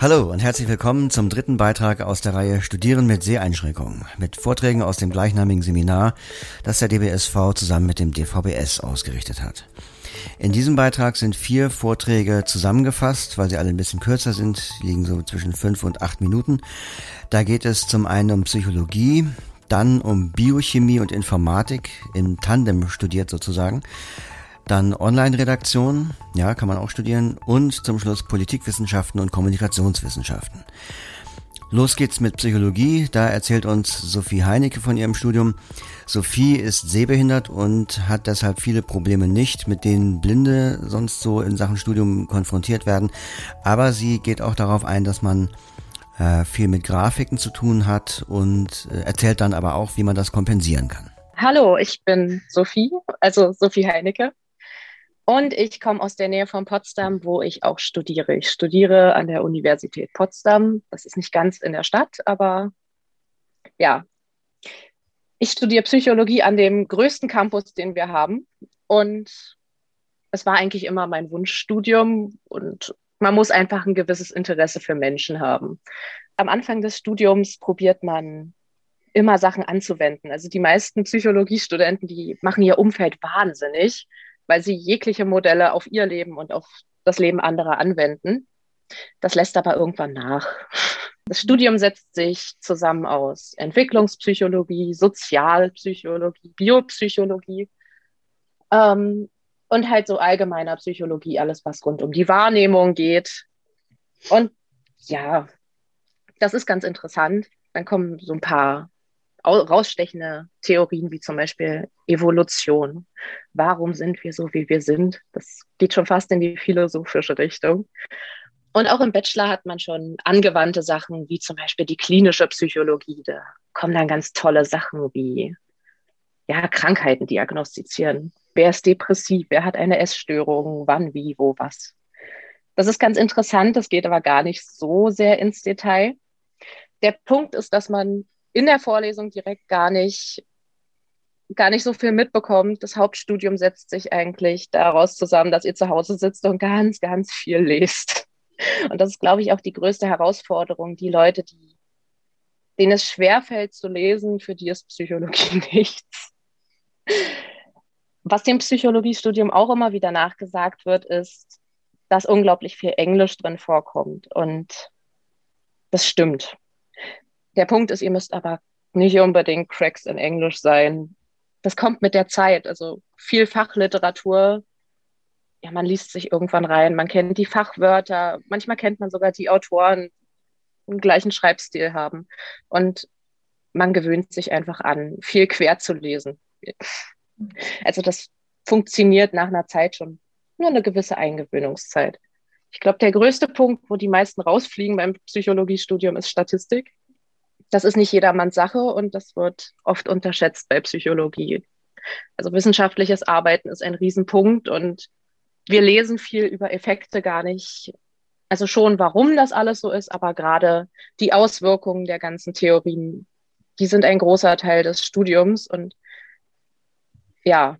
Hallo und herzlich willkommen zum dritten Beitrag aus der Reihe Studieren mit Seheinschränkungen mit Vorträgen aus dem gleichnamigen Seminar, das der DBSV zusammen mit dem DVBS ausgerichtet hat. In diesem Beitrag sind vier Vorträge zusammengefasst, weil sie alle ein bisschen kürzer sind, liegen so zwischen fünf und acht Minuten. Da geht es zum einen um Psychologie, dann um Biochemie und Informatik, im Tandem studiert sozusagen, dann Online-Redaktion, ja, kann man auch studieren. Und zum Schluss Politikwissenschaften und Kommunikationswissenschaften. Los geht's mit Psychologie. Da erzählt uns Sophie Heinecke von ihrem Studium. Sophie ist sehbehindert und hat deshalb viele Probleme nicht, mit denen Blinde sonst so in Sachen Studium konfrontiert werden. Aber sie geht auch darauf ein, dass man äh, viel mit Grafiken zu tun hat und äh, erzählt dann aber auch, wie man das kompensieren kann. Hallo, ich bin Sophie, also Sophie Heinecke. Und ich komme aus der Nähe von Potsdam, wo ich auch studiere. Ich studiere an der Universität Potsdam. Das ist nicht ganz in der Stadt, aber ja. Ich studiere Psychologie an dem größten Campus, den wir haben. Und es war eigentlich immer mein Wunschstudium. Und man muss einfach ein gewisses Interesse für Menschen haben. Am Anfang des Studiums probiert man immer Sachen anzuwenden. Also die meisten Psychologiestudenten, die machen ihr Umfeld wahnsinnig weil sie jegliche Modelle auf ihr Leben und auf das Leben anderer anwenden. Das lässt aber irgendwann nach. Das Studium setzt sich zusammen aus Entwicklungspsychologie, Sozialpsychologie, Biopsychologie ähm, und halt so allgemeiner Psychologie, alles was rund um die Wahrnehmung geht. Und ja, das ist ganz interessant. Dann kommen so ein paar rausstechende Theorien wie zum Beispiel Evolution. Warum sind wir so, wie wir sind? Das geht schon fast in die philosophische Richtung. Und auch im Bachelor hat man schon angewandte Sachen, wie zum Beispiel die klinische Psychologie. Da kommen dann ganz tolle Sachen wie ja, Krankheiten diagnostizieren. Wer ist depressiv? Wer hat eine Essstörung? Wann, wie, wo, was? Das ist ganz interessant. Das geht aber gar nicht so sehr ins Detail. Der Punkt ist, dass man in der Vorlesung direkt gar nicht gar nicht so viel mitbekommt. Das Hauptstudium setzt sich eigentlich daraus zusammen, dass ihr zu Hause sitzt und ganz, ganz viel lest. Und das ist, glaube ich, auch die größte Herausforderung. Die Leute, die, denen es schwerfällt zu lesen, für die ist Psychologie nichts. Was dem Psychologiestudium auch immer wieder nachgesagt wird, ist, dass unglaublich viel Englisch drin vorkommt. Und das stimmt. Der Punkt ist, ihr müsst aber nicht unbedingt Cracks in Englisch sein. Das kommt mit der Zeit. Also viel Fachliteratur. Ja, man liest sich irgendwann rein. Man kennt die Fachwörter. Manchmal kennt man sogar die Autoren, die den gleichen Schreibstil haben. Und man gewöhnt sich einfach an, viel quer zu lesen. Also das funktioniert nach einer Zeit schon. Nur eine gewisse Eingewöhnungszeit. Ich glaube, der größte Punkt, wo die meisten rausfliegen beim Psychologiestudium, ist Statistik das ist nicht jedermanns Sache und das wird oft unterschätzt bei Psychologie. Also wissenschaftliches Arbeiten ist ein Riesenpunkt und wir lesen viel über Effekte gar nicht. Also schon, warum das alles so ist, aber gerade die Auswirkungen der ganzen Theorien, die sind ein großer Teil des Studiums und ja,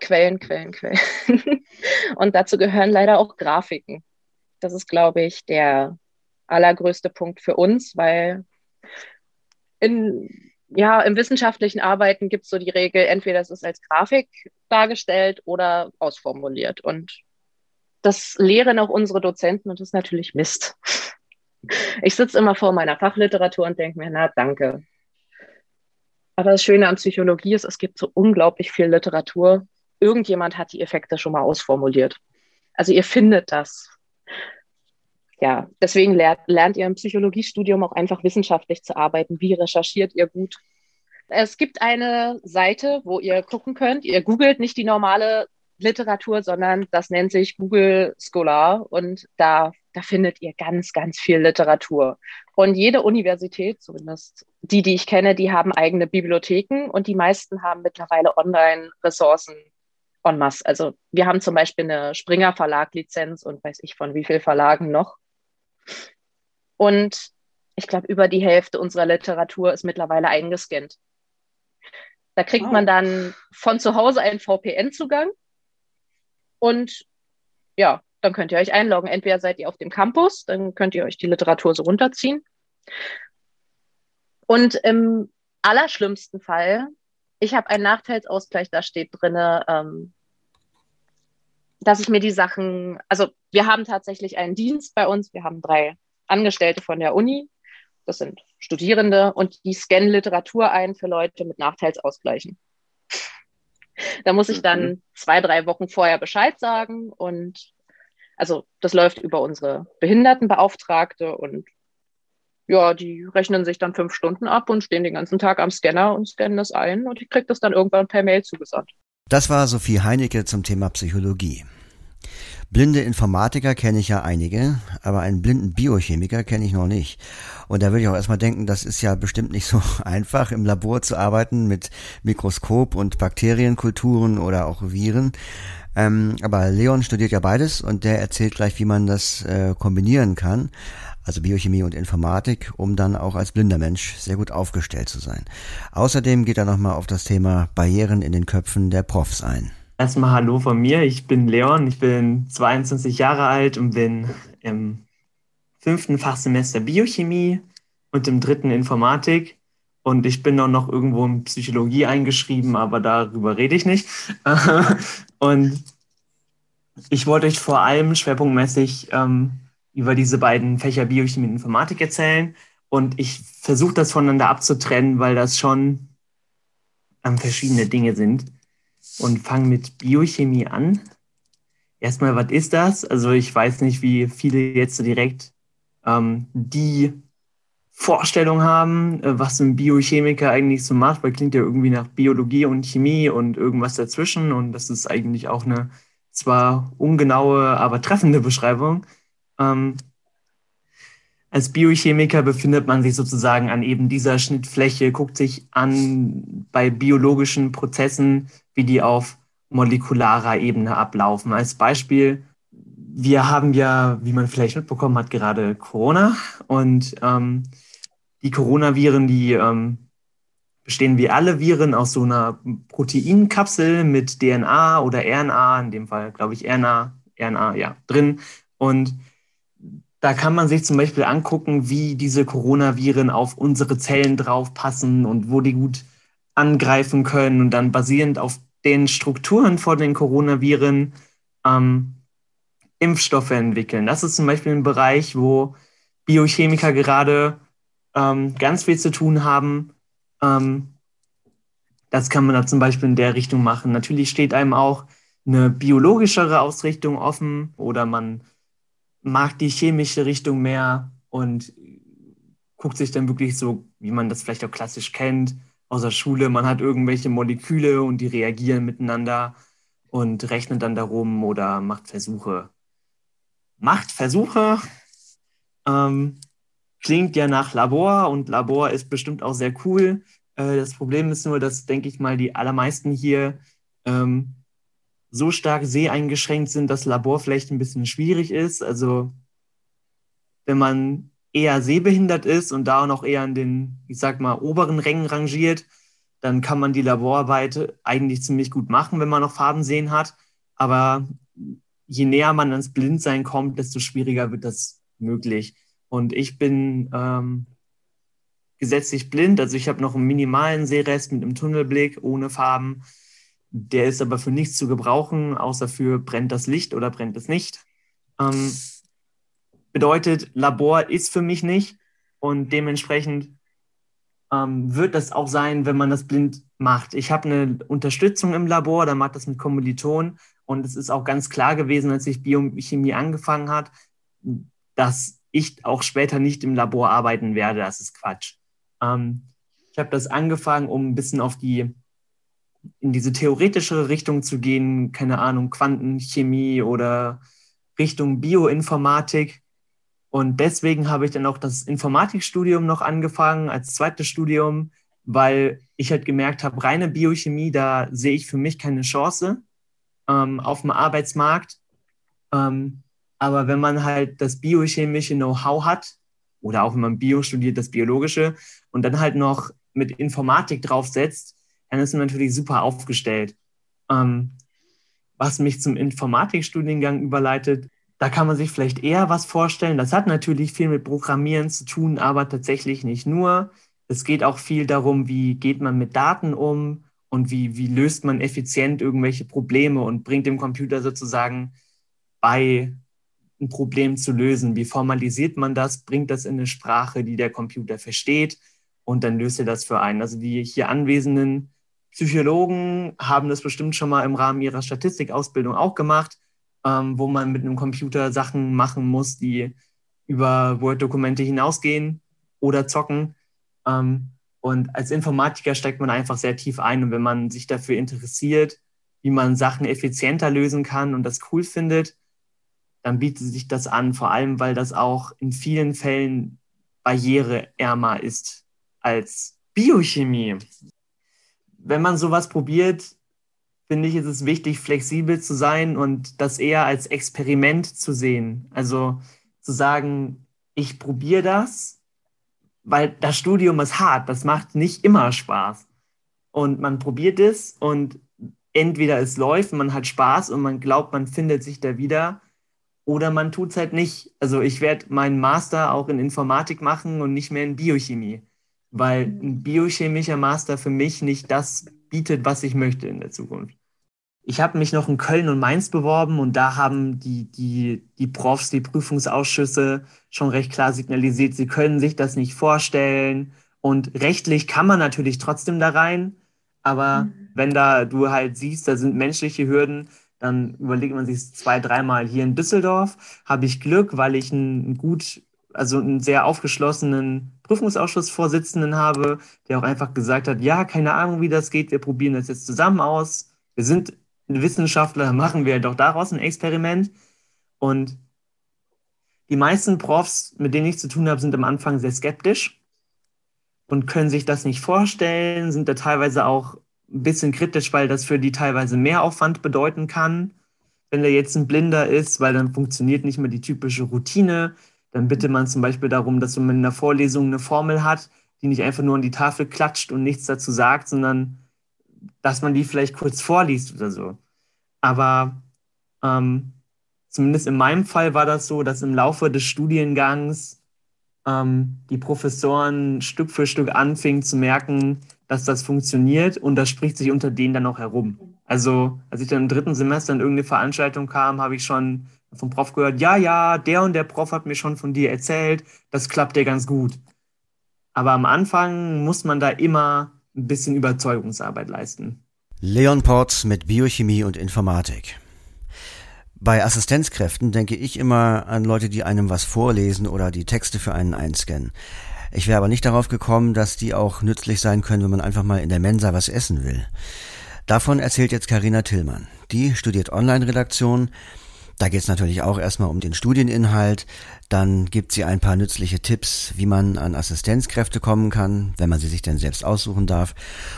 Quellen, Quellen, Quellen. und dazu gehören leider auch Grafiken. Das ist, glaube ich, der allergrößte Punkt für uns, weil in, ja, im wissenschaftlichen Arbeiten gibt es so die Regel, entweder es ist als Grafik dargestellt oder ausformuliert. Und das lehren auch unsere Dozenten und das ist natürlich Mist. Ich sitze immer vor meiner Fachliteratur und denke mir, na danke. Aber das Schöne an Psychologie ist, es gibt so unglaublich viel Literatur. Irgendjemand hat die Effekte schon mal ausformuliert. Also ihr findet das ja, deswegen lernt, lernt ihr im Psychologiestudium auch einfach wissenschaftlich zu arbeiten. Wie recherchiert ihr gut? Es gibt eine Seite, wo ihr gucken könnt. Ihr googelt nicht die normale Literatur, sondern das nennt sich Google Scholar und da, da findet ihr ganz, ganz viel Literatur. Und jede Universität, zumindest die, die ich kenne, die haben eigene Bibliotheken und die meisten haben mittlerweile Online-Ressourcen en masse. Also wir haben zum Beispiel eine Springer Verlag Lizenz und weiß ich von wie vielen Verlagen noch. Und ich glaube, über die Hälfte unserer Literatur ist mittlerweile eingescannt. Da kriegt wow. man dann von zu Hause einen VPN-Zugang und ja, dann könnt ihr euch einloggen. Entweder seid ihr auf dem Campus, dann könnt ihr euch die Literatur so runterziehen. Und im allerschlimmsten Fall, ich habe einen Nachteilsausgleich, da steht drin, ähm, dass ich mir die Sachen, also wir haben tatsächlich einen Dienst bei uns, wir haben drei Angestellte von der Uni, das sind Studierende und die scannen Literatur ein für Leute mit Nachteilsausgleichen. Da muss ich dann mhm. zwei, drei Wochen vorher Bescheid sagen und also das läuft über unsere Behindertenbeauftragte und ja, die rechnen sich dann fünf Stunden ab und stehen den ganzen Tag am Scanner und scannen das ein und ich kriege das dann irgendwann per Mail zugesandt. Das war Sophie Heinecke zum Thema Psychologie. Blinde Informatiker kenne ich ja einige, aber einen blinden Biochemiker kenne ich noch nicht. Und da würde ich auch erstmal denken, das ist ja bestimmt nicht so einfach, im Labor zu arbeiten mit Mikroskop und Bakterienkulturen oder auch Viren. Ähm, aber Leon studiert ja beides und der erzählt gleich, wie man das äh, kombinieren kann, also Biochemie und Informatik, um dann auch als blinder Mensch sehr gut aufgestellt zu sein. Außerdem geht er nochmal auf das Thema Barrieren in den Köpfen der Profs ein. Erstmal Hallo von mir, ich bin Leon, ich bin 22 Jahre alt und bin im fünften Fachsemester Biochemie und im dritten Informatik. Und ich bin auch noch irgendwo in Psychologie eingeschrieben, aber darüber rede ich nicht. und ich wollte euch vor allem schwerpunktmäßig ähm, über diese beiden Fächer Biochemie und Informatik erzählen. Und ich versuche das voneinander abzutrennen, weil das schon ähm, verschiedene Dinge sind. Und fange mit Biochemie an. Erstmal, was ist das? Also ich weiß nicht, wie viele jetzt so direkt ähm, die Vorstellung haben, äh, was ein Biochemiker eigentlich so macht, weil klingt ja irgendwie nach Biologie und Chemie und irgendwas dazwischen und das ist eigentlich auch eine zwar ungenaue, aber treffende Beschreibung. Ähm, als Biochemiker befindet man sich sozusagen an eben dieser Schnittfläche, guckt sich an bei biologischen Prozessen, wie die auf molekularer Ebene ablaufen. Als Beispiel, wir haben ja, wie man vielleicht mitbekommen hat, gerade Corona und ähm, die Coronaviren, die ähm, bestehen wie alle Viren aus so einer Proteinkapsel mit DNA oder RNA, in dem Fall glaube ich RNA, RNA, ja, drin. Und da kann man sich zum Beispiel angucken, wie diese Coronaviren auf unsere Zellen draufpassen und wo die gut angreifen können und dann basierend auf den Strukturen von den Coronaviren ähm, Impfstoffe entwickeln. Das ist zum Beispiel ein Bereich, wo Biochemiker gerade ähm, ganz viel zu tun haben. Ähm, das kann man da zum Beispiel in der Richtung machen. Natürlich steht einem auch eine biologischere Ausrichtung offen oder man mag die chemische Richtung mehr und guckt sich dann wirklich so, wie man das vielleicht auch klassisch kennt, aus der Schule. Man hat irgendwelche Moleküle und die reagieren miteinander und rechnet dann darum oder macht Versuche. Macht Versuche. Ähm, klingt ja nach Labor und Labor ist bestimmt auch sehr cool. Äh, das Problem ist nur, dass, denke ich mal, die allermeisten hier ähm, so stark seheingeschränkt sind, dass Labor vielleicht ein bisschen schwierig ist. Also wenn man eher sehbehindert ist und da noch eher in den, ich sag mal, oberen Rängen rangiert, dann kann man die Laborarbeit eigentlich ziemlich gut machen, wenn man noch Farben sehen hat. Aber je näher man ans Blindsein kommt, desto schwieriger wird das möglich. Und ich bin ähm, gesetzlich blind, also ich habe noch einen minimalen Sehrest mit einem Tunnelblick ohne Farben. Der ist aber für nichts zu gebrauchen, außer für brennt das Licht oder brennt es nicht. Ähm, bedeutet, Labor ist für mich nicht und dementsprechend ähm, wird das auch sein, wenn man das blind macht. Ich habe eine Unterstützung im Labor, dann macht das mit Kommilitonen und es ist auch ganz klar gewesen, als ich Biochemie angefangen hat, dass ich auch später nicht im Labor arbeiten werde. Das ist Quatsch. Ähm, ich habe das angefangen, um ein bisschen auf die in diese theoretischere Richtung zu gehen, keine Ahnung, Quantenchemie oder Richtung Bioinformatik. Und deswegen habe ich dann auch das Informatikstudium noch angefangen als zweites Studium, weil ich halt gemerkt habe, reine Biochemie, da sehe ich für mich keine Chance ähm, auf dem Arbeitsmarkt. Ähm, aber wenn man halt das biochemische Know-how hat, oder auch wenn man Bio studiert, das Biologische, und dann halt noch mit Informatik draufsetzt, dann ist man natürlich super aufgestellt. Ähm, was mich zum Informatikstudiengang überleitet, da kann man sich vielleicht eher was vorstellen. Das hat natürlich viel mit Programmieren zu tun, aber tatsächlich nicht nur. Es geht auch viel darum, wie geht man mit Daten um und wie, wie löst man effizient irgendwelche Probleme und bringt dem Computer sozusagen bei, ein Problem zu lösen. Wie formalisiert man das, bringt das in eine Sprache, die der Computer versteht und dann löst er das für einen. Also die hier anwesenden Psychologen haben das bestimmt schon mal im Rahmen ihrer Statistikausbildung auch gemacht, ähm, wo man mit einem Computer Sachen machen muss, die über Word-Dokumente hinausgehen oder zocken. Ähm, und als Informatiker steigt man einfach sehr tief ein. Und wenn man sich dafür interessiert, wie man Sachen effizienter lösen kann und das cool findet, dann bietet sich das an, vor allem weil das auch in vielen Fällen barriereärmer ist als Biochemie. Wenn man sowas probiert, finde ich, ist es wichtig, flexibel zu sein und das eher als Experiment zu sehen. Also zu sagen, ich probiere das, weil das Studium ist hart, das macht nicht immer Spaß. Und man probiert es und entweder es läuft, man hat Spaß und man glaubt, man findet sich da wieder oder man tut es halt nicht. Also ich werde meinen Master auch in Informatik machen und nicht mehr in Biochemie, weil mhm. ein biochemischer Master für mich nicht das bietet, was ich möchte in der Zukunft. Ich habe mich noch in Köln und Mainz beworben und da haben die, die, die Profs, die Prüfungsausschüsse schon recht klar signalisiert, sie können sich das nicht vorstellen. Und rechtlich kann man natürlich trotzdem da rein, aber mhm. wenn da du halt siehst, da sind menschliche Hürden, dann überlegt man sich zwei, dreimal. Hier in Düsseldorf habe ich Glück, weil ich einen gut, also einen sehr aufgeschlossenen Prüfungsausschussvorsitzenden habe, der auch einfach gesagt hat, ja, keine Ahnung, wie das geht, wir probieren das jetzt zusammen aus. Wir sind Wissenschaftler, machen wir doch daraus ein Experiment. Und die meisten Profs, mit denen ich zu tun habe, sind am Anfang sehr skeptisch und können sich das nicht vorstellen, sind da teilweise auch ein bisschen kritisch, weil das für die teilweise mehr Aufwand bedeuten kann. Wenn der jetzt ein Blinder ist, weil dann funktioniert nicht mehr die typische Routine, dann bittet man zum Beispiel darum, dass man in der Vorlesung eine Formel hat, die nicht einfach nur an die Tafel klatscht und nichts dazu sagt, sondern dass man die vielleicht kurz vorliest oder so. Aber ähm, zumindest in meinem Fall war das so, dass im Laufe des Studiengangs ähm, die Professoren Stück für Stück anfingen zu merken, dass das funktioniert und das spricht sich unter denen dann auch herum. Also als ich dann im dritten Semester in irgendeine Veranstaltung kam, habe ich schon vom Prof gehört, ja, ja, der und der Prof hat mir schon von dir erzählt, das klappt ja ganz gut. Aber am Anfang muss man da immer ein bisschen Überzeugungsarbeit leisten. Leon Porz mit Biochemie und Informatik. Bei Assistenzkräften denke ich immer an Leute, die einem was vorlesen oder die Texte für einen einscannen. Ich wäre aber nicht darauf gekommen, dass die auch nützlich sein können, wenn man einfach mal in der Mensa was essen will. Davon erzählt jetzt Karina Tillmann. Die studiert Online-Redaktion. Da geht es natürlich auch erstmal um den Studieninhalt. Dann gibt sie ein paar nützliche Tipps, wie man an Assistenzkräfte kommen kann, wenn man sie sich denn selbst aussuchen darf.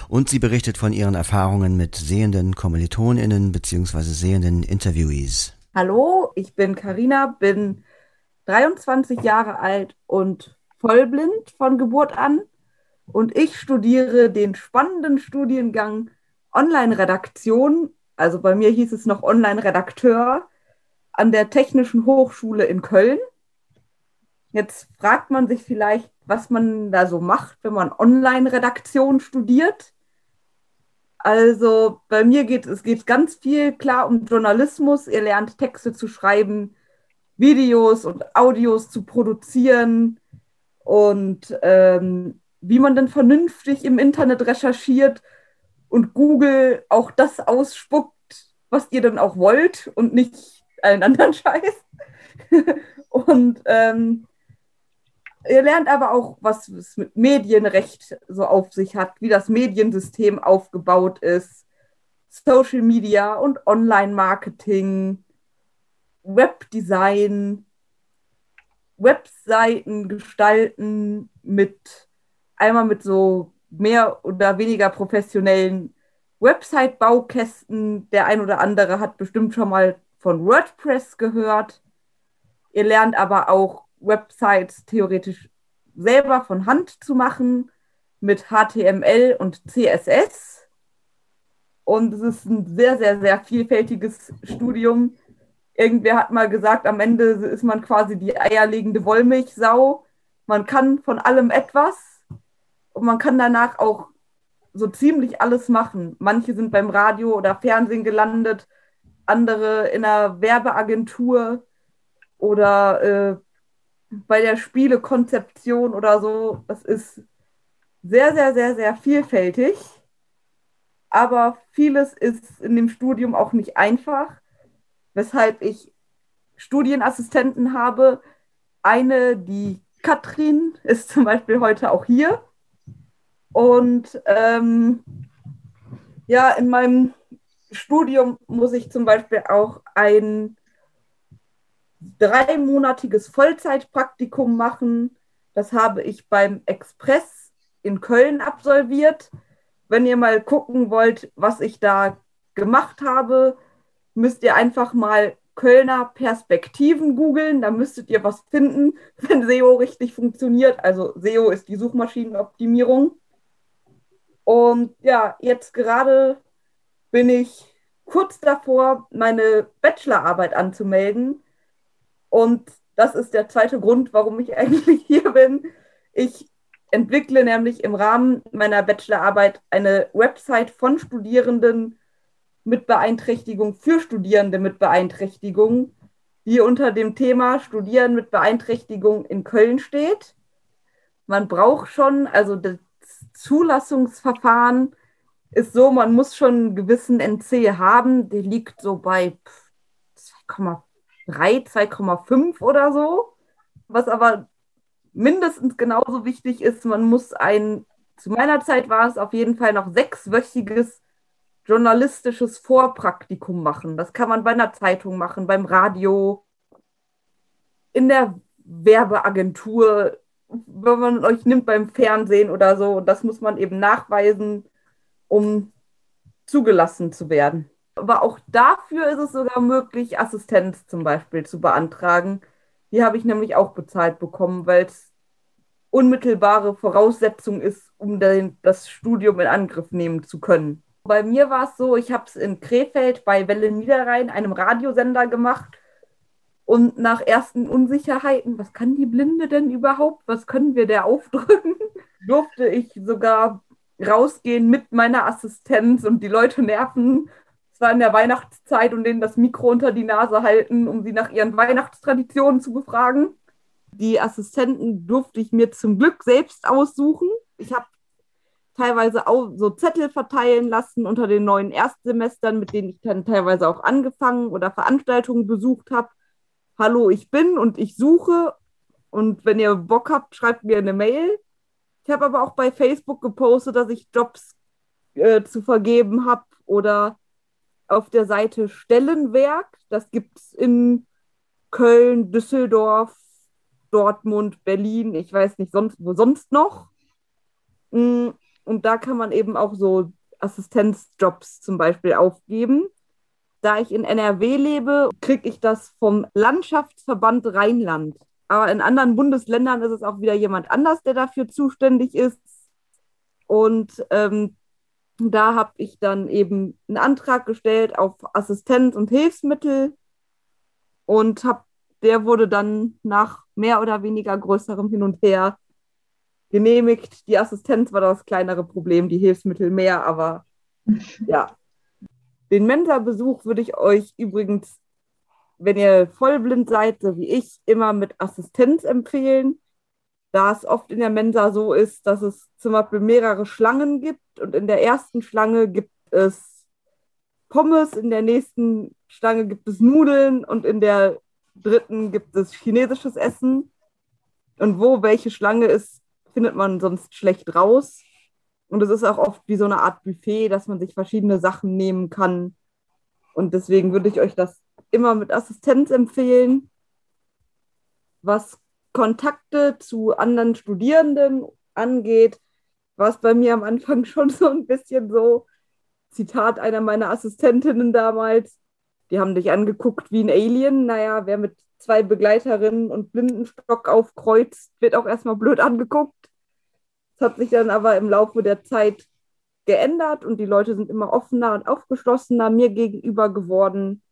Und sie berichtet von ihren Erfahrungen mit sehenden KommilitonInnen bzw. sehenden Interviewees. Hallo, ich bin Karina, bin 23 Jahre alt und vollblind von Geburt an und ich studiere den spannenden Studiengang Online-Redaktion, also bei mir hieß es noch Online-Redakteur, an der Technischen Hochschule in Köln. Jetzt fragt man sich vielleicht, was man da so macht, wenn man Online-Redaktion studiert. Also bei mir geht es geht ganz viel klar um Journalismus. Ihr lernt Texte zu schreiben, Videos und Audios zu produzieren, und ähm, wie man dann vernünftig im Internet recherchiert und Google auch das ausspuckt, was ihr dann auch wollt und nicht allen anderen Scheiß. und ähm, ihr lernt aber auch, was es mit Medienrecht so auf sich hat, wie das Mediensystem aufgebaut ist, Social Media und Online-Marketing, Webdesign, Webseiten gestalten mit einmal mit so mehr oder weniger professionellen Website-Baukästen. Der ein oder andere hat bestimmt schon mal von WordPress gehört. Ihr lernt aber auch Websites theoretisch selber von Hand zu machen mit HTML und CSS. Und es ist ein sehr, sehr, sehr vielfältiges Studium Irgendwer hat mal gesagt, am Ende ist man quasi die eierlegende Wollmilchsau. Man kann von allem etwas und man kann danach auch so ziemlich alles machen. Manche sind beim Radio oder Fernsehen gelandet, andere in einer Werbeagentur oder äh, bei der Spielekonzeption oder so. Das ist sehr, sehr, sehr, sehr vielfältig. Aber vieles ist in dem Studium auch nicht einfach, weshalb ich Studienassistenten habe. Eine, die Katrin, ist zum Beispiel heute auch hier. Und ähm, ja, in meinem Studium muss ich zum Beispiel auch ein dreimonatiges Vollzeitpraktikum machen. Das habe ich beim Express in Köln absolviert. Wenn ihr mal gucken wollt, was ich da gemacht habe, müsst ihr einfach mal Kölner Perspektiven googeln. Da müsstet ihr was finden, wenn SEO richtig funktioniert. Also SEO ist die Suchmaschinenoptimierung. Und ja, jetzt gerade bin ich kurz davor, meine Bachelorarbeit anzumelden. Und das ist der zweite Grund, warum ich eigentlich hier bin. Ich entwickle nämlich im Rahmen meiner Bachelorarbeit eine Website von Studierenden mit Beeinträchtigung für Studierende mit Beeinträchtigung, die unter dem Thema Studieren mit Beeinträchtigung in Köln steht. Man braucht schon, also das Zulassungsverfahren ist so, man muss schon einen gewissen NC haben, der liegt so bei 2,3, 2,5 oder so. Was aber mindestens genauso wichtig ist, man muss ein, zu meiner Zeit war es auf jeden Fall noch sechswöchiges journalistisches Vorpraktikum machen. Das kann man bei einer Zeitung machen, beim Radio, in der Werbeagentur, wenn man euch nimmt beim Fernsehen oder so. Das muss man eben nachweisen, um zugelassen zu werden. Aber auch dafür ist es sogar möglich, Assistenz zum Beispiel zu beantragen. Die habe ich nämlich auch bezahlt bekommen, weil es unmittelbare Voraussetzung ist, um den, das Studium in Angriff nehmen zu können. Bei mir war es so, ich habe es in Krefeld bei Welle Niederrhein, einem Radiosender, gemacht. Und nach ersten Unsicherheiten, was kann die Blinde denn überhaupt? Was können wir der aufdrücken? durfte ich sogar rausgehen mit meiner Assistenz und die Leute nerven. Es war in der Weihnachtszeit und denen das Mikro unter die Nase halten, um sie nach ihren Weihnachtstraditionen zu befragen. Die Assistenten durfte ich mir zum Glück selbst aussuchen. Ich habe teilweise auch so Zettel verteilen lassen unter den neuen Erstsemestern, mit denen ich dann teilweise auch angefangen oder Veranstaltungen besucht habe. Hallo, ich bin und ich suche. Und wenn ihr Bock habt, schreibt mir eine Mail. Ich habe aber auch bei Facebook gepostet, dass ich Jobs äh, zu vergeben habe oder auf der Seite Stellenwerk. Das gibt es in Köln, Düsseldorf, Dortmund, Berlin, ich weiß nicht sonst, wo sonst noch. Mm, und da kann man eben auch so Assistenzjobs zum Beispiel aufgeben. Da ich in NRW lebe, kriege ich das vom Landschaftsverband Rheinland. Aber in anderen Bundesländern ist es auch wieder jemand anders, der dafür zuständig ist. Und ähm, da habe ich dann eben einen Antrag gestellt auf Assistenz und Hilfsmittel und hab, der wurde dann nach mehr oder weniger größerem Hin und Her genehmigt. Die Assistenz war das kleinere Problem, die Hilfsmittel mehr, aber ja. Den Mensa-Besuch würde ich euch übrigens, wenn ihr vollblind seid, so wie ich, immer mit Assistenz empfehlen, da es oft in der Mensa so ist, dass es zum Beispiel mehrere Schlangen gibt und in der ersten Schlange gibt es Pommes, in der nächsten Schlange gibt es Nudeln und in der dritten gibt es chinesisches Essen. Und wo welche Schlange ist, findet man sonst schlecht raus. Und es ist auch oft wie so eine Art Buffet, dass man sich verschiedene Sachen nehmen kann. Und deswegen würde ich euch das immer mit Assistenz empfehlen. Was Kontakte zu anderen Studierenden angeht, war es bei mir am Anfang schon so ein bisschen so, Zitat einer meiner Assistentinnen damals, die haben dich angeguckt wie ein Alien. Naja, wer mit zwei Begleiterinnen und Blindenstock aufkreuzt, wird auch erstmal blöd angeguckt. Das hat sich dann aber im Laufe der Zeit geändert und die Leute sind immer offener und aufgeschlossener mir gegenüber geworden.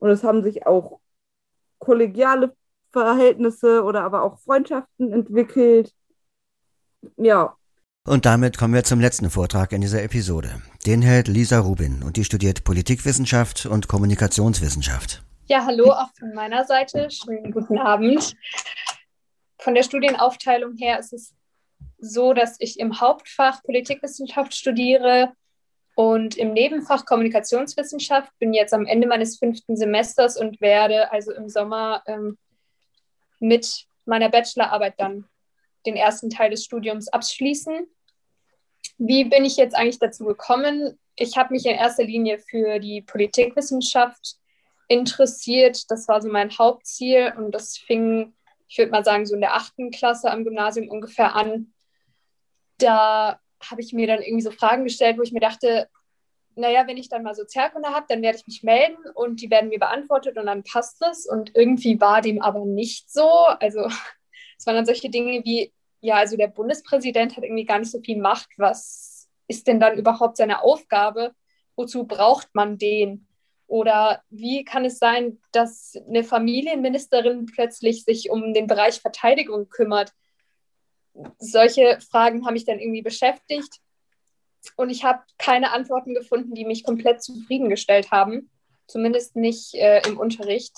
Und es haben sich auch kollegiale Verhältnisse oder aber auch Freundschaften entwickelt. Ja. Und damit kommen wir zum letzten Vortrag in dieser Episode. Den hält Lisa Rubin und die studiert Politikwissenschaft und Kommunikationswissenschaft. Ja, hallo auch von meiner Seite. Schönen guten Abend. Von der Studienaufteilung her ist es so, dass ich im Hauptfach Politikwissenschaft studiere und im Nebenfach Kommunikationswissenschaft. Bin jetzt am Ende meines fünften Semesters und werde also im Sommer ähm, mit meiner Bachelorarbeit dann den ersten Teil des Studiums abschließen. Wie bin ich jetzt eigentlich dazu gekommen? Ich habe mich in erster Linie für die Politikwissenschaft interessiert. Das war so mein Hauptziel und das fing, ich würde mal sagen, so in der achten Klasse am Gymnasium ungefähr an. Da habe ich mir dann irgendwie so Fragen gestellt, wo ich mir dachte, naja, wenn ich dann mal Sozialkunde habe, dann werde ich mich melden und die werden mir beantwortet und dann passt es. Und irgendwie war dem aber nicht so. Also es waren dann solche Dinge wie, ja, also der Bundespräsident hat irgendwie gar nicht so viel Macht. Was ist denn dann überhaupt seine Aufgabe? Wozu braucht man den? Oder wie kann es sein, dass eine Familienministerin plötzlich sich um den Bereich Verteidigung kümmert? Solche Fragen haben mich dann irgendwie beschäftigt und ich habe keine Antworten gefunden, die mich komplett zufriedengestellt haben, zumindest nicht äh, im Unterricht.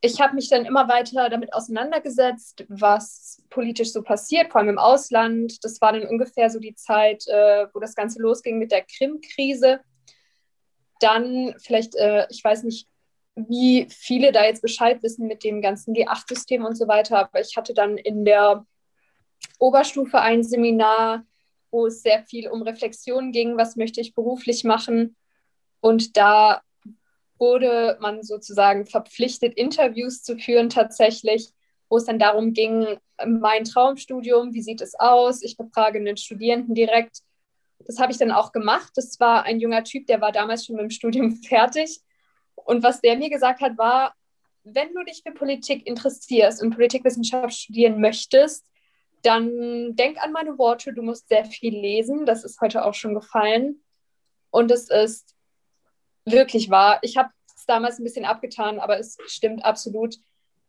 Ich habe mich dann immer weiter damit auseinandergesetzt, was politisch so passiert, vor allem im Ausland. Das war dann ungefähr so die Zeit, äh, wo das Ganze losging mit der Krim-Krise. Dann vielleicht, äh, ich weiß nicht, wie viele da jetzt Bescheid wissen mit dem ganzen G8-System und so weiter, aber ich hatte dann in der Oberstufe ein Seminar wo es sehr viel um Reflexion ging, was möchte ich beruflich machen. Und da wurde man sozusagen verpflichtet, Interviews zu führen tatsächlich, wo es dann darum ging, mein Traumstudium, wie sieht es aus? Ich befrage einen Studierenden direkt. Das habe ich dann auch gemacht. Das war ein junger Typ, der war damals schon mit dem Studium fertig. Und was der mir gesagt hat, war, wenn du dich für Politik interessierst und Politikwissenschaft studieren möchtest, dann denk an meine Worte, du musst sehr viel lesen. Das ist heute auch schon gefallen. Und es ist wirklich wahr. Ich habe es damals ein bisschen abgetan, aber es stimmt absolut.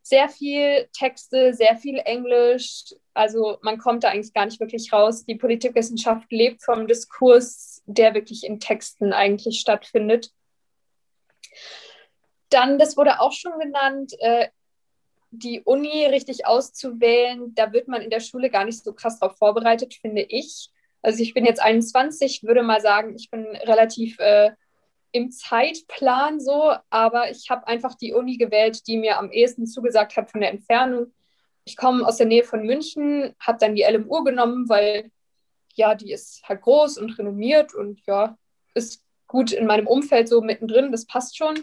Sehr viel Texte, sehr viel Englisch. Also man kommt da eigentlich gar nicht wirklich raus. Die Politikwissenschaft lebt vom Diskurs, der wirklich in Texten eigentlich stattfindet. Dann, das wurde auch schon genannt, äh, die Uni richtig auszuwählen, da wird man in der Schule gar nicht so krass darauf vorbereitet, finde ich. Also ich bin jetzt 21, würde mal sagen, ich bin relativ äh, im Zeitplan so, aber ich habe einfach die Uni gewählt, die mir am ehesten zugesagt hat von der Entfernung. Ich komme aus der Nähe von München, habe dann die LMU genommen, weil ja, die ist halt groß und renommiert und ja, ist gut in meinem Umfeld so mittendrin, das passt schon.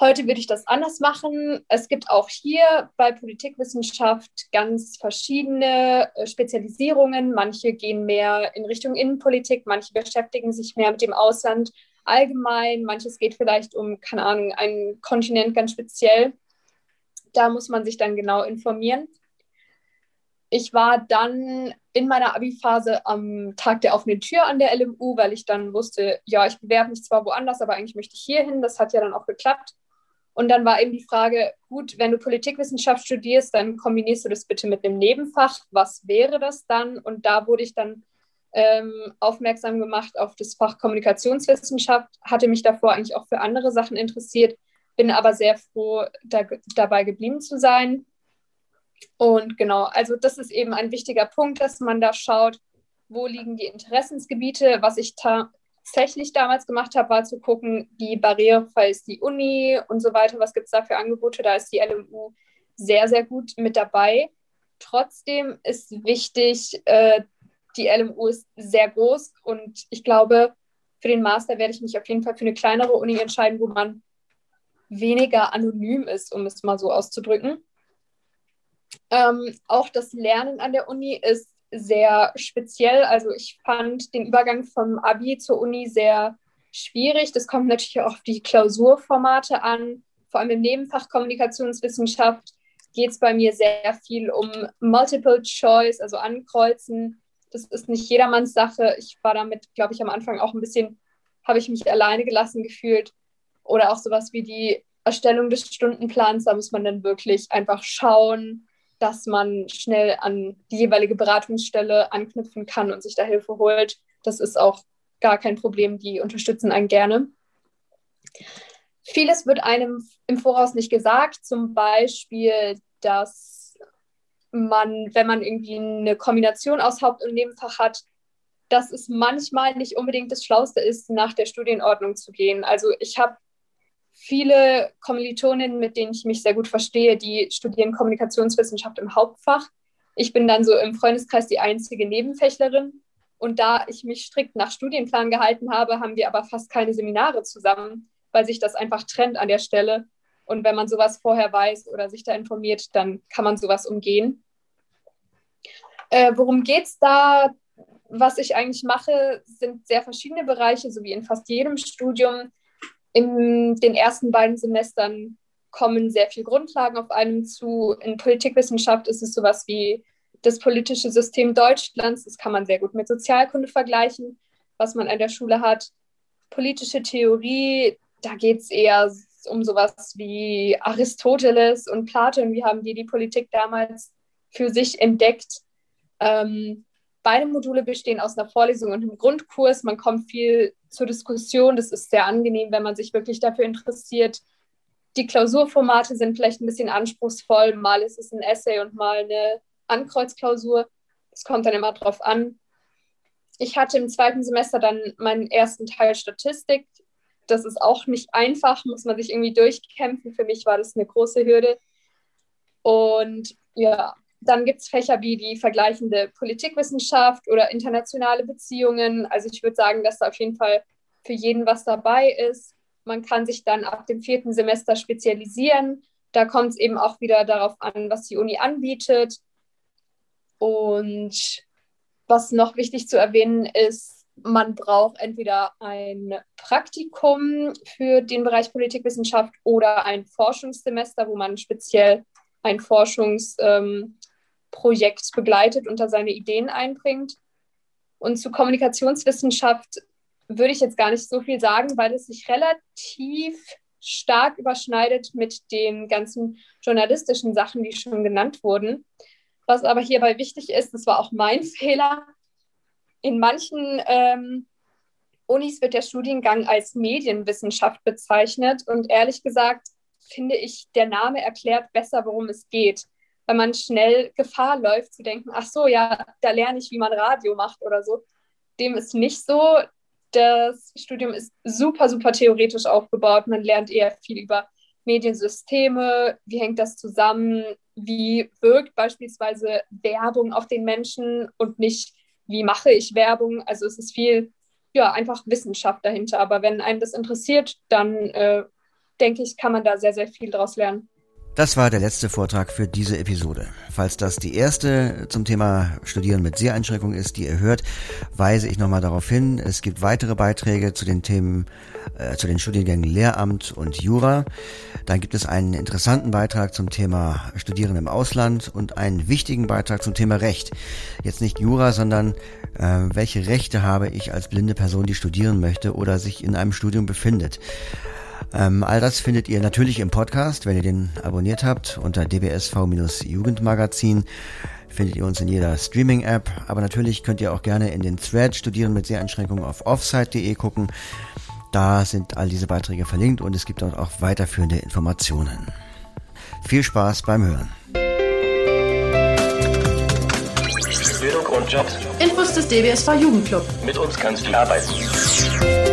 Heute würde ich das anders machen. Es gibt auch hier bei Politikwissenschaft ganz verschiedene äh, Spezialisierungen. Manche gehen mehr in Richtung Innenpolitik, manche beschäftigen sich mehr mit dem Ausland allgemein, manches geht vielleicht um, keine Ahnung, einen Kontinent ganz speziell. Da muss man sich dann genau informieren. Ich war dann in meiner Abi-Phase am Tag der offenen Tür an der LMU, weil ich dann wusste, ja, ich bewerbe mich zwar woanders, aber eigentlich möchte ich hier hin. Das hat ja dann auch geklappt. Und dann war eben die Frage, gut, wenn du Politikwissenschaft studierst, dann kombinierst du das bitte mit einem Nebenfach. Was wäre das dann? Und da wurde ich dann ähm, aufmerksam gemacht auf das Fach Kommunikationswissenschaft, hatte mich davor eigentlich auch für andere Sachen interessiert, bin aber sehr froh, da, dabei geblieben zu sein. Und genau, also das ist eben ein wichtiger Punkt, dass man da schaut, wo liegen die Interessensgebiete. Was ich tatsächlich damals gemacht habe, war zu gucken, wie barrierefrei ist die Uni und so weiter, was gibt es da für Angebote. Da ist die LMU sehr, sehr gut mit dabei. Trotzdem ist wichtig, äh, die LMU ist sehr groß und ich glaube, für den Master werde ich mich auf jeden Fall für eine kleinere Uni entscheiden, wo man weniger anonym ist, um es mal so auszudrücken. Ähm, auch das Lernen an der Uni ist sehr speziell. Also ich fand den Übergang vom Abi zur Uni sehr schwierig. Das kommt natürlich auch auf die Klausurformate an. Vor allem im Nebenfach Kommunikationswissenschaft geht es bei mir sehr viel um Multiple Choice, also Ankreuzen. Das ist nicht jedermanns Sache. Ich war damit, glaube ich, am Anfang auch ein bisschen, habe ich mich alleine gelassen gefühlt. oder auch sowas wie die Erstellung des Stundenplans. Da muss man dann wirklich einfach schauen, dass man schnell an die jeweilige Beratungsstelle anknüpfen kann und sich da Hilfe holt. Das ist auch gar kein Problem. Die unterstützen einen gerne. Vieles wird einem im Voraus nicht gesagt, zum Beispiel, dass man, wenn man irgendwie eine Kombination aus Haupt- und Nebenfach hat, dass es manchmal nicht unbedingt das Schlauste ist, nach der Studienordnung zu gehen. Also ich habe viele Kommilitoninnen, mit denen ich mich sehr gut verstehe, die studieren Kommunikationswissenschaft im Hauptfach. Ich bin dann so im Freundeskreis die einzige Nebenfächlerin. Und da ich mich strikt nach Studienplan gehalten habe, haben wir aber fast keine Seminare zusammen, weil sich das einfach trennt an der Stelle. Und wenn man sowas vorher weiß oder sich da informiert, dann kann man sowas umgehen. Äh, worum geht es da? Was ich eigentlich mache, sind sehr verschiedene Bereiche, so wie in fast jedem Studium. In den ersten beiden Semestern kommen sehr viele Grundlagen auf einem zu. In Politikwissenschaft ist es sowas wie das politische System Deutschlands. Das kann man sehr gut mit Sozialkunde vergleichen, was man an der Schule hat. Politische Theorie, da geht es eher um sowas wie Aristoteles und Platon. Wie haben die die Politik damals für sich entdeckt? Ähm, beide Module bestehen aus einer Vorlesung und einem Grundkurs. Man kommt viel zur Diskussion. Das ist sehr angenehm, wenn man sich wirklich dafür interessiert. Die Klausurformate sind vielleicht ein bisschen anspruchsvoll. Mal ist es ein Essay und mal eine Ankreuzklausur. Es kommt dann immer drauf an. Ich hatte im zweiten Semester dann meinen ersten Teil Statistik das ist auch nicht einfach, muss man sich irgendwie durchkämpfen. Für mich war das eine große Hürde. Und ja, dann gibt es Fächer wie die vergleichende Politikwissenschaft oder internationale Beziehungen. Also ich würde sagen, dass da auf jeden Fall für jeden was dabei ist. Man kann sich dann ab dem vierten Semester spezialisieren. Da kommt es eben auch wieder darauf an, was die Uni anbietet. Und was noch wichtig zu erwähnen ist, man braucht entweder ein Praktikum für den Bereich Politikwissenschaft oder ein Forschungssemester, wo man speziell ein Forschungsprojekt begleitet und da seine Ideen einbringt. Und zu Kommunikationswissenschaft würde ich jetzt gar nicht so viel sagen, weil es sich relativ stark überschneidet mit den ganzen journalistischen Sachen, die schon genannt wurden. Was aber hierbei wichtig ist, das war auch mein Fehler, in manchen ähm, Unis wird der Studiengang als Medienwissenschaft bezeichnet und ehrlich gesagt finde ich, der Name erklärt besser, worum es geht, weil man schnell Gefahr läuft zu denken, ach so, ja, da lerne ich, wie man Radio macht oder so. Dem ist nicht so. Das Studium ist super, super theoretisch aufgebaut. Man lernt eher viel über Mediensysteme, wie hängt das zusammen, wie wirkt beispielsweise Werbung auf den Menschen und nicht wie mache ich Werbung. Also es ist viel, ja, einfach Wissenschaft dahinter. Aber wenn einen das interessiert, dann äh, denke ich, kann man da sehr, sehr viel draus lernen. Das war der letzte Vortrag für diese Episode. Falls das die erste zum Thema Studieren mit Seheinschränkung ist, die ihr hört, weise ich nochmal darauf hin. Es gibt weitere Beiträge zu den Themen, äh, zu den Studiengängen Lehramt und Jura. Dann gibt es einen interessanten Beitrag zum Thema Studieren im Ausland und einen wichtigen Beitrag zum Thema Recht. Jetzt nicht Jura, sondern äh, welche Rechte habe ich als blinde Person, die studieren möchte oder sich in einem Studium befindet. Ähm, all das findet ihr natürlich im Podcast, wenn ihr den abonniert habt unter dbsv-jugendmagazin findet ihr uns in jeder Streaming-App, aber natürlich könnt ihr auch gerne in den Thread Studieren mit Seheinschränkungen auf offsite.de gucken. Da sind all diese Beiträge verlinkt und es gibt dort auch weiterführende Informationen. Viel Spaß beim Hören. Bildung und Jobs. Infos des DBSV Jugendclub. Mit uns kannst du arbeiten.